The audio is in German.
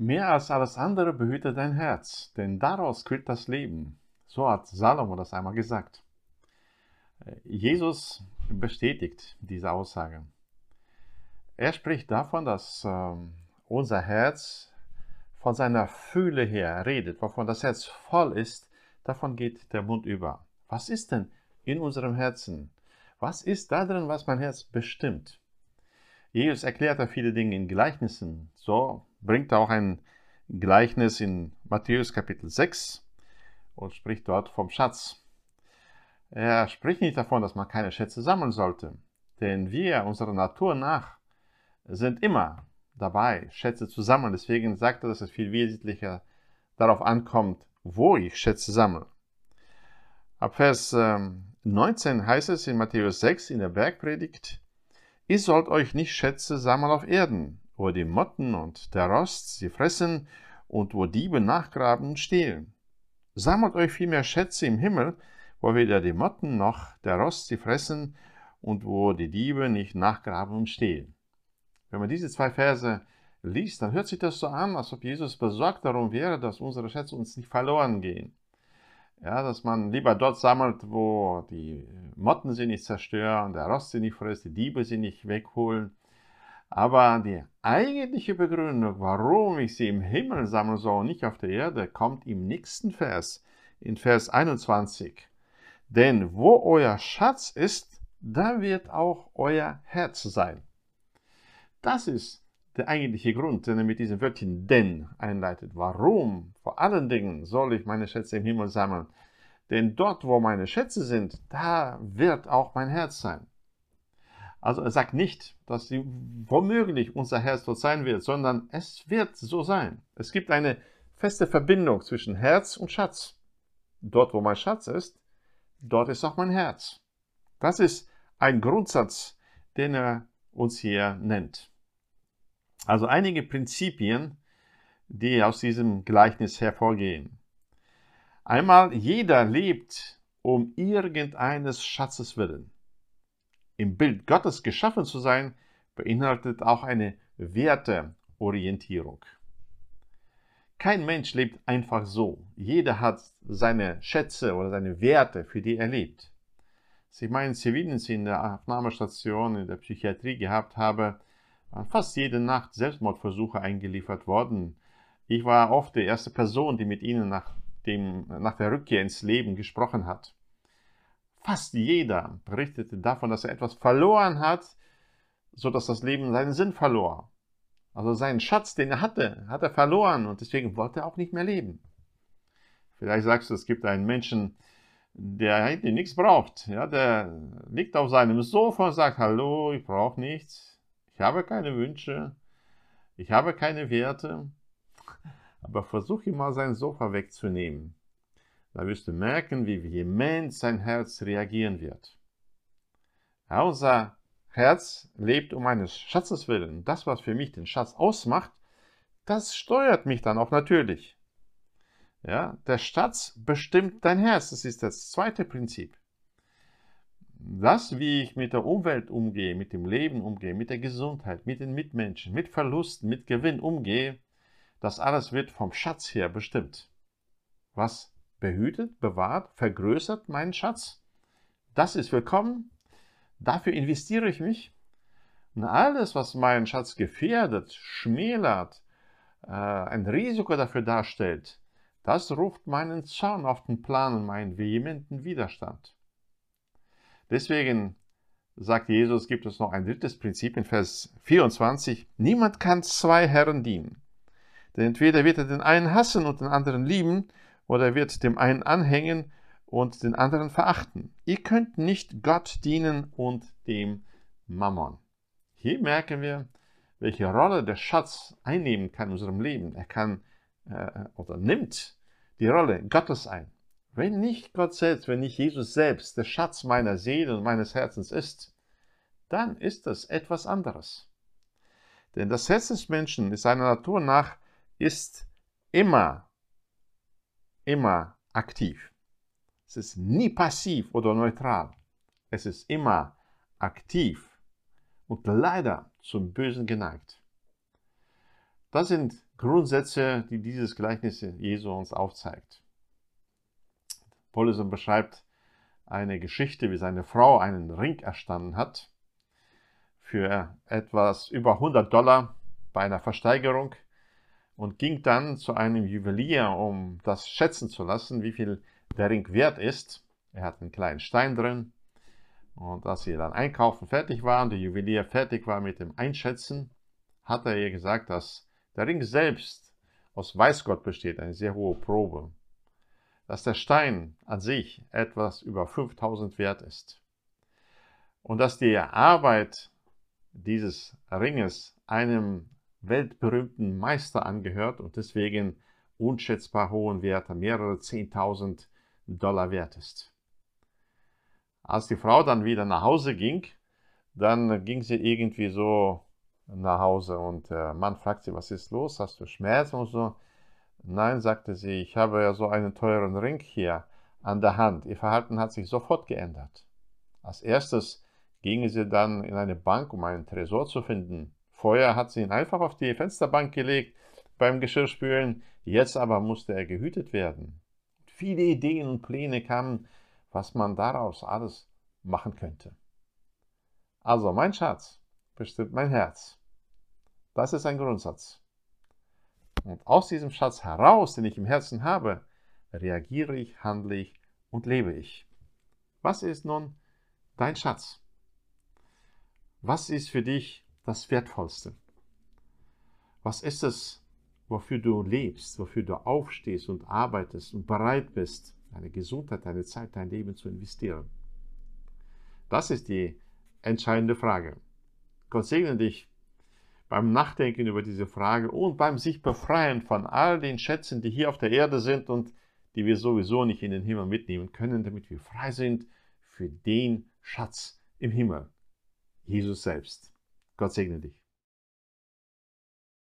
Mehr als alles andere behüte dein Herz, denn daraus quillt das Leben. So hat Salomo das einmal gesagt. Jesus bestätigt diese Aussage. Er spricht davon, dass äh, unser Herz von seiner Fühle her redet, wovon das Herz voll ist, davon geht der Mund über. Was ist denn in unserem Herzen? Was ist da drin, was mein Herz bestimmt? Jesus erklärt da viele Dinge in Gleichnissen. So bringt auch ein Gleichnis in Matthäus Kapitel 6 und spricht dort vom Schatz. Er spricht nicht davon, dass man keine Schätze sammeln sollte, denn wir unserer Natur nach sind immer dabei, Schätze zu sammeln. Deswegen sagt er, dass es viel wesentlicher darauf ankommt, wo ich Schätze sammle. Ab Vers 19 ähm, heißt es in Matthäus 6 in der Bergpredigt, Ihr sollt euch nicht Schätze sammeln auf Erden, wo die Motten und der Rost sie fressen und wo Diebe nachgraben und stehlen. Sammelt euch vielmehr Schätze im Himmel, wo weder die Motten noch der Rost sie fressen und wo die Diebe nicht nachgraben und stehlen. Wenn man diese zwei Verse liest, dann hört sich das so an, als ob Jesus besorgt darum wäre, dass unsere Schätze uns nicht verloren gehen. Ja, dass man lieber dort sammelt, wo die Motten sie nicht zerstören, der Rost sie nicht frisst, die Diebe sie nicht wegholen. Aber die eigentliche Begründung, warum ich sie im Himmel sammeln soll und nicht auf der Erde, kommt im nächsten Vers, in Vers 21. Denn wo euer Schatz ist, da wird auch euer Herz sein. Das ist der eigentliche Grund, den er mit diesem Wörtchen denn einleitet. Warum vor allen Dingen soll ich meine Schätze im Himmel sammeln? Denn dort, wo meine Schätze sind, da wird auch mein Herz sein. Also er sagt nicht, dass sie womöglich unser Herz dort sein wird, sondern es wird so sein. Es gibt eine feste Verbindung zwischen Herz und Schatz. Dort, wo mein Schatz ist, dort ist auch mein Herz. Das ist ein Grundsatz, den er uns hier nennt. Also einige Prinzipien, die aus diesem Gleichnis hervorgehen. Einmal, jeder lebt um irgendeines Schatzes willen. Im Bild Gottes geschaffen zu sein, beinhaltet auch eine Werteorientierung. Kein Mensch lebt einfach so. Jeder hat seine Schätze oder seine Werte, für die er lebt. Als ich meinen Zivildienst in der Aufnahmestation in der Psychiatrie gehabt habe, fast jede Nacht Selbstmordversuche eingeliefert worden. Ich war oft die erste Person, die mit ihnen nach, dem, nach der Rückkehr ins Leben gesprochen hat. Fast jeder berichtete davon, dass er etwas verloren hat, so dass das Leben seinen Sinn verlor. Also seinen Schatz, den er hatte, hat er verloren und deswegen wollte er auch nicht mehr leben. Vielleicht sagst du, es gibt einen Menschen, der eigentlich nichts braucht. Ja, der liegt auf seinem Sofa und sagt, hallo, ich brauche nichts. Ich habe keine Wünsche, ich habe keine Werte, aber versuche mal sein Sofa wegzunehmen. Da wirst du merken, wie vehement sein Herz reagieren wird. Ja, unser Herz lebt um eines Schatzes willen. Das, was für mich den Schatz ausmacht, das steuert mich dann auch natürlich. Ja, der Schatz bestimmt dein Herz. Das ist das zweite Prinzip das, wie ich mit der Umwelt umgehe, mit dem Leben umgehe, mit der Gesundheit, mit den Mitmenschen, mit Verlusten, mit Gewinn umgehe, das alles wird vom Schatz her bestimmt. Was behütet, bewahrt, vergrößert meinen Schatz? Das ist willkommen. Dafür investiere ich mich. Und alles, was meinen Schatz gefährdet, schmälert, äh, ein Risiko dafür darstellt, das ruft meinen Zorn auf den Plan und meinen vehementen Widerstand. Deswegen sagt Jesus, gibt es noch ein drittes Prinzip in Vers 24. Niemand kann zwei Herren dienen. Denn entweder wird er den einen hassen und den anderen lieben, oder er wird dem einen anhängen und den anderen verachten. Ihr könnt nicht Gott dienen und dem Mammon. Hier merken wir, welche Rolle der Schatz einnehmen kann in unserem Leben. Er kann äh, oder nimmt die Rolle Gottes ein. Wenn nicht Gott selbst, wenn nicht Jesus selbst der Schatz meiner Seele und meines Herzens ist, dann ist das etwas anderes. Denn das Herz des Menschen ist seiner Natur nach ist immer, immer aktiv. Es ist nie passiv oder neutral. Es ist immer aktiv und leider zum Bösen geneigt. Das sind Grundsätze, die dieses Gleichnis Jesu uns aufzeigt. Paulus beschreibt eine Geschichte, wie seine Frau einen Ring erstanden hat für etwas über 100 Dollar bei einer Versteigerung und ging dann zu einem Juwelier, um das schätzen zu lassen, wie viel der Ring wert ist. Er hat einen kleinen Stein drin. Und als sie dann einkaufen fertig waren, der Juwelier fertig war mit dem Einschätzen, hat er ihr gesagt, dass der Ring selbst aus Weißgott besteht, eine sehr hohe Probe. Dass der Stein an sich etwas über 5000 wert ist. Und dass die Arbeit dieses Ringes einem weltberühmten Meister angehört und deswegen unschätzbar hohen Werte, mehrere 10.000 Dollar wert ist. Als die Frau dann wieder nach Hause ging, dann ging sie irgendwie so nach Hause und der Mann fragt sie, was ist los, hast du Schmerzen und so? Nein, sagte sie, ich habe ja so einen teuren Ring hier an der Hand. Ihr Verhalten hat sich sofort geändert. Als erstes ging sie dann in eine Bank, um einen Tresor zu finden. Vorher hat sie ihn einfach auf die Fensterbank gelegt beim Geschirrspülen, jetzt aber musste er gehütet werden. Viele Ideen und Pläne kamen, was man daraus alles machen könnte. Also mein Schatz bestimmt mein Herz. Das ist ein Grundsatz. Und aus diesem Schatz heraus, den ich im Herzen habe, reagiere ich, handle ich und lebe ich. Was ist nun dein Schatz? Was ist für dich das Wertvollste? Was ist es, wofür du lebst, wofür du aufstehst und arbeitest und bereit bist, deine Gesundheit, deine Zeit, dein Leben zu investieren? Das ist die entscheidende Frage. Gott segne dich beim Nachdenken über diese Frage und beim sich befreien von all den Schätzen, die hier auf der Erde sind und die wir sowieso nicht in den Himmel mitnehmen können, damit wir frei sind für den Schatz im Himmel, Jesus selbst. Gott segne dich.